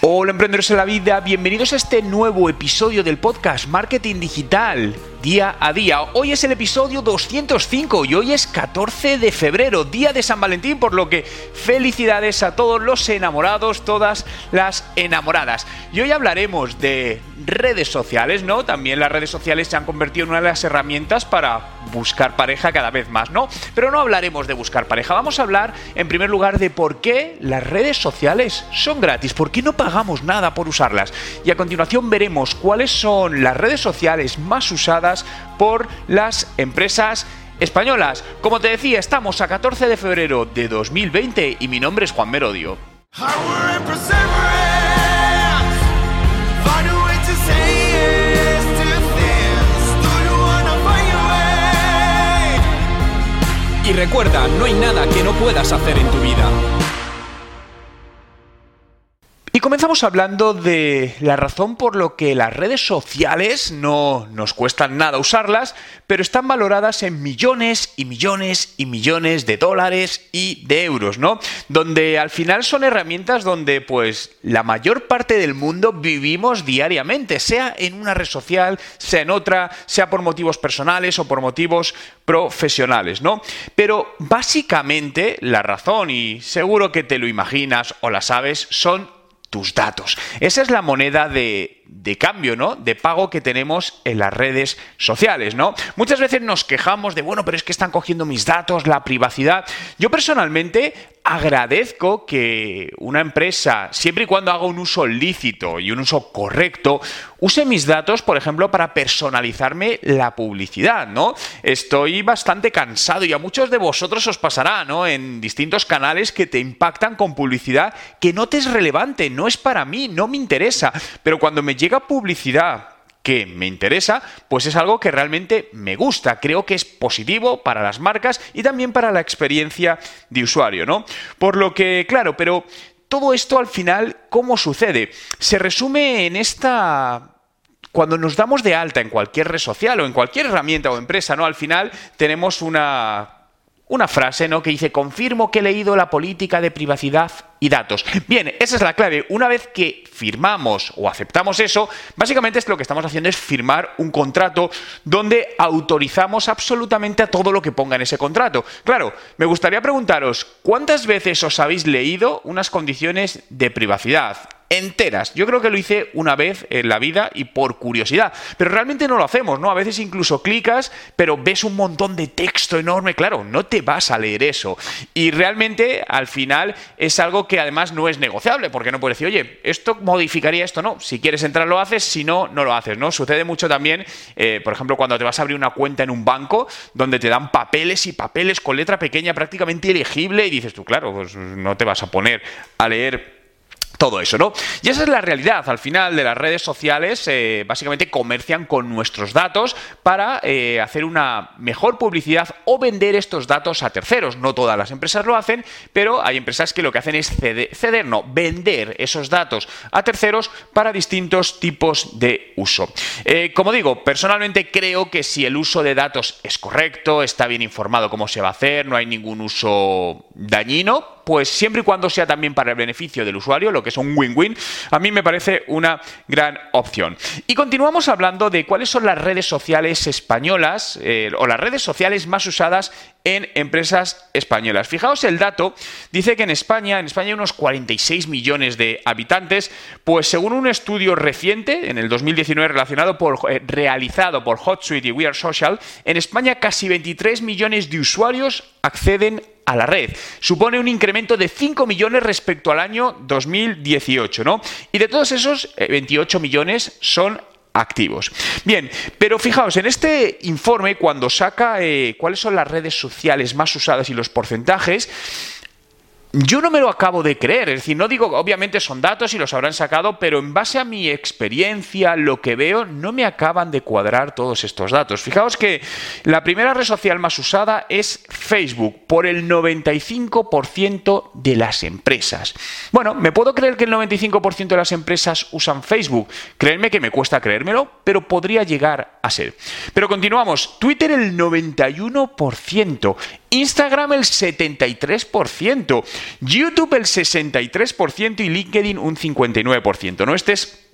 Hola emprendedores en la vida, bienvenidos a este nuevo episodio del podcast Marketing Digital día a día. Hoy es el episodio 205 y hoy es 14 de febrero, día de San Valentín, por lo que felicidades a todos los enamorados, todas las enamoradas. Y hoy hablaremos de redes sociales, ¿no? También las redes sociales se han convertido en una de las herramientas para buscar pareja cada vez más, ¿no? Pero no hablaremos de buscar pareja, vamos a hablar en primer lugar de por qué las redes sociales son gratis, por qué no pagamos nada por usarlas. Y a continuación veremos cuáles son las redes sociales más usadas por las empresas españolas. Como te decía, estamos a 14 de febrero de 2020 y mi nombre es Juan Merodio. Y recuerda, no hay nada que no puedas hacer en tu vida. Y comenzamos hablando de la razón por lo que las redes sociales no nos cuestan nada usarlas, pero están valoradas en millones y millones y millones de dólares y de euros, ¿no? Donde al final son herramientas donde pues la mayor parte del mundo vivimos diariamente, sea en una red social, sea en otra, sea por motivos personales o por motivos profesionales, ¿no? Pero básicamente la razón, y seguro que te lo imaginas o la sabes, son tus datos. Esa es la moneda de, de, cambio, ¿no? De pago que tenemos en las redes sociales, ¿no? Muchas veces nos quejamos de, bueno, pero es que están cogiendo mis datos, la privacidad. Yo personalmente agradezco que una empresa, siempre y cuando haga un uso lícito y un uso correcto, use mis datos, por ejemplo, para personalizarme la publicidad, ¿no? Estoy bastante cansado y a muchos de vosotros os pasará, ¿no? En distintos canales que te impactan con publicidad que no te es relevante, no es para mí, no me interesa, pero cuando me llega publicidad que me interesa, pues es algo que realmente me gusta. Creo que es positivo para las marcas y también para la experiencia de usuario, ¿no? Por lo que, claro, pero todo esto al final, ¿cómo sucede? Se resume en esta cuando nos damos de alta en cualquier red social o en cualquier herramienta o empresa, ¿no? Al final tenemos una una frase, ¿no? Que dice, confirmo que he leído la política de privacidad y datos. Bien, esa es la clave. Una vez que firmamos o aceptamos eso, básicamente lo que estamos haciendo es firmar un contrato donde autorizamos absolutamente a todo lo que ponga en ese contrato. Claro, me gustaría preguntaros, ¿cuántas veces os habéis leído unas condiciones de privacidad? Enteras. Yo creo que lo hice una vez en la vida y por curiosidad, pero realmente no lo hacemos, ¿no? A veces incluso clicas, pero ves un montón de texto enorme, claro, no te vas a leer eso. Y realmente al final es algo que además no es negociable, porque no puedes decir, oye, esto modificaría esto, no. Si quieres entrar lo haces, si no, no lo haces, ¿no? Sucede mucho también, eh, por ejemplo, cuando te vas a abrir una cuenta en un banco, donde te dan papeles y papeles con letra pequeña prácticamente ilegible y dices tú, claro, pues no te vas a poner a leer todo eso, ¿no? Y esa es la realidad. Al final de las redes sociales, eh, básicamente comercian con nuestros datos para eh, hacer una mejor publicidad o vender estos datos a terceros. No todas las empresas lo hacen, pero hay empresas que lo que hacen es ceder, no, vender esos datos a terceros para distintos tipos de uso. Eh, como digo, personalmente creo que si el uso de datos es correcto, está bien informado cómo se va a hacer, no hay ningún uso dañino, pues siempre y cuando sea también para el beneficio del usuario, lo que es un win-win, a mí me parece una gran opción. Y continuamos hablando de cuáles son las redes sociales españolas eh, o las redes sociales más usadas en empresas españolas. Fijaos el dato, dice que en España, en España hay unos 46 millones de habitantes, pues según un estudio reciente, en el 2019 relacionado por, eh, realizado por HotSuite y We Are Social, en España casi 23 millones de usuarios acceden a la red. Supone un incremento de 5 millones respecto al año 2018, ¿no? Y de todos esos, 28 eh, millones son activos. Bien, pero fijaos, en este informe, cuando saca eh, cuáles son las redes sociales más usadas y los porcentajes, yo no me lo acabo de creer. Es decir, no digo, obviamente son datos y los habrán sacado, pero en base a mi experiencia, lo que veo, no me acaban de cuadrar todos estos datos. Fijaos que la primera red social más usada es Facebook, por el 95% de las empresas. Bueno, me puedo creer que el 95% de las empresas usan Facebook. Créanme que me cuesta creérmelo, pero podría llegar a ser. Pero continuamos. Twitter el 91%. Instagram el 73%, YouTube el 63% y LinkedIn un 59%. ¿no? Este, es,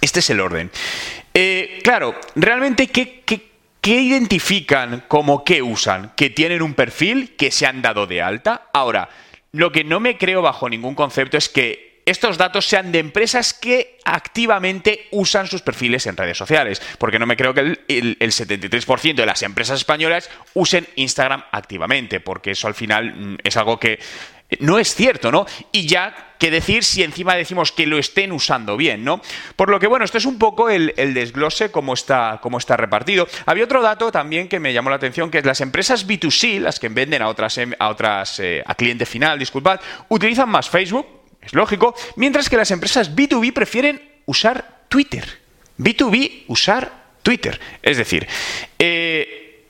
este es el orden. Eh, claro, realmente, ¿qué, qué identifican como qué usan? Que tienen un perfil, que se han dado de alta. Ahora, lo que no me creo bajo ningún concepto es que estos datos sean de empresas que activamente usan sus perfiles en redes sociales, porque no me creo que el, 73% de las empresas españolas usen Instagram activamente, porque eso al final mm, es algo que no es cierto, ¿no? Y ya, ¿qué decir si encima decimos que lo estén usando bien, ¿no? Por lo que, bueno, esto es un poco el, desglose, cómo está, cómo está repartido. Había otro dato también que me llamó la atención, que es las empresas B2C, las que venden a otras, em, a otras, eh, a cliente final, disculpad, utilizan más Facebook, es lógico, mientras que las empresas B2B prefieren usar Twitter. B2B, usar Twitter. Es decir, eh,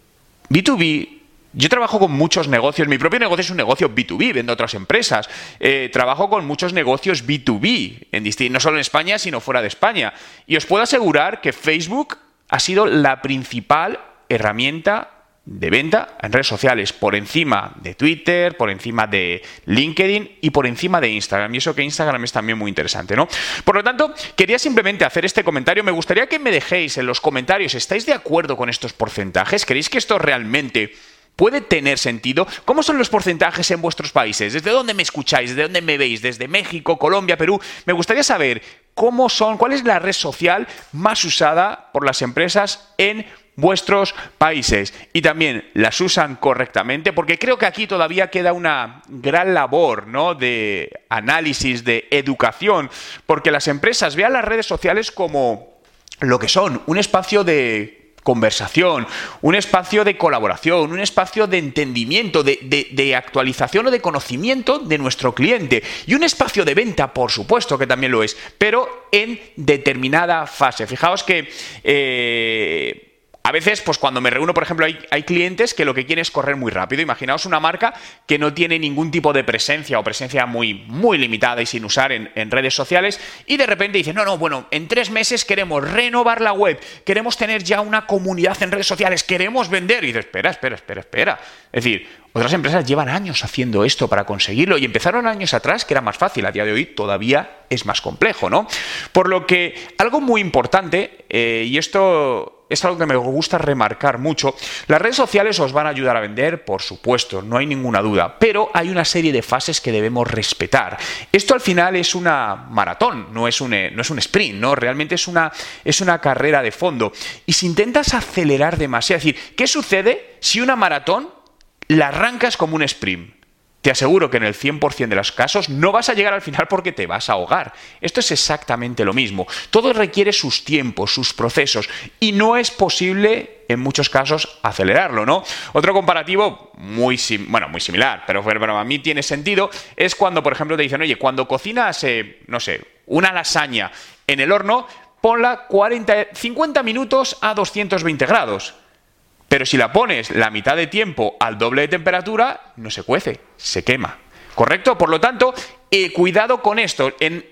B2B yo trabajo con muchos negocios, mi propio negocio es un negocio B2B, vendo a otras empresas. Eh, trabajo con muchos negocios B2B, en no solo en España, sino fuera de España. Y os puedo asegurar que Facebook ha sido la principal herramienta de venta en redes sociales, por encima de Twitter, por encima de LinkedIn y por encima de Instagram. Y eso que Instagram es también muy interesante, ¿no? Por lo tanto, quería simplemente hacer este comentario. Me gustaría que me dejéis en los comentarios, ¿estáis de acuerdo con estos porcentajes? ¿Creéis que esto realmente puede tener sentido? ¿Cómo son los porcentajes en vuestros países? ¿Desde dónde me escucháis? ¿Desde dónde me veis? ¿Desde México, Colombia, Perú? Me gustaría saber cómo son, cuál es la red social más usada por las empresas en vuestros países y también las usan correctamente, porque creo que aquí todavía queda una gran labor ¿no? de análisis, de educación, porque las empresas vean las redes sociales como lo que son, un espacio de conversación, un espacio de colaboración, un espacio de entendimiento, de, de, actualización o de conocimiento de nuestro cliente y un espacio de venta, por supuesto que también lo es, pero en determinada fase. Fijaos que... Eh, a veces, pues cuando me reúno, por ejemplo, hay, clientes que lo que quieren es correr muy rápido. Imaginaos una marca que no tiene ningún tipo de presencia o presencia muy, muy limitada y sin usar en, redes sociales y de repente dice, no, no, bueno, en tres meses queremos renovar la web, queremos tener ya una comunidad en redes sociales, queremos vender. Y dice, espera, espera, espera, espera. Es decir, otras empresas llevan años haciendo esto para conseguirlo y empezaron años atrás que era más fácil, a día de hoy todavía es más complejo, ¿no? Por lo que algo muy importante, eh, y esto es algo que me gusta remarcar mucho. Las redes sociales os van a ayudar a vender, por supuesto, no hay ninguna duda, pero hay una serie de fases que debemos respetar. Esto al final es una maratón, no es un, no es un sprint, ¿no? Realmente es una, es una carrera de fondo. Y si intentas acelerar demasiado, es decir, ¿qué sucede si una maratón la arrancas como un sprint? Te aseguro que en el 100% de los casos no vas a llegar al final porque te vas a ahogar. Esto es exactamente lo mismo. Todo requiere sus tiempos, sus procesos y no es posible en muchos casos acelerarlo, ¿no? Otro comparativo muy, bueno, muy similar, pero, pero a mí tiene sentido, es cuando, por ejemplo, te dicen, oye, cuando cocinas, eh, no sé, una lasaña en el horno, ponla 40, 50 minutos a 220 grados. Pero si la pones la mitad de tiempo al doble de temperatura, no se cuece, se quema. ¿Correcto? Por lo tanto, eh, cuidado con esto. En,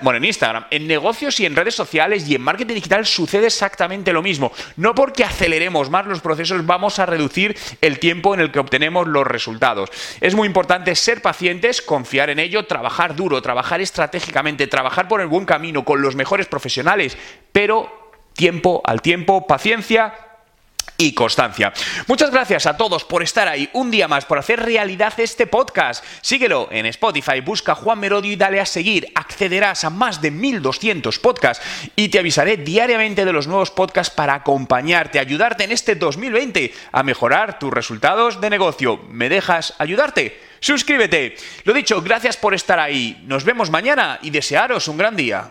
bueno, en Instagram, en negocios y en redes sociales y en marketing digital sucede exactamente lo mismo. No porque aceleremos más los procesos vamos a reducir el tiempo en el que obtenemos los resultados. Es muy importante ser pacientes, confiar en ello, trabajar duro, trabajar estratégicamente, trabajar por el buen camino con los mejores profesionales, pero tiempo al tiempo, paciencia y constancia. Muchas gracias a todos por estar ahí un día más, por hacer realidad este podcast. Síguelo en Spotify, busca Juan Merodio y dale a seguir. Accederás a más de 1200 podcasts y te avisaré diariamente de los nuevos podcasts para acompañarte, ayudarte en este 2020 a mejorar tus resultados de negocio. ¿Me dejas ayudarte? Suscríbete. Lo dicho, gracias por estar ahí. Nos vemos mañana y desearos un gran día.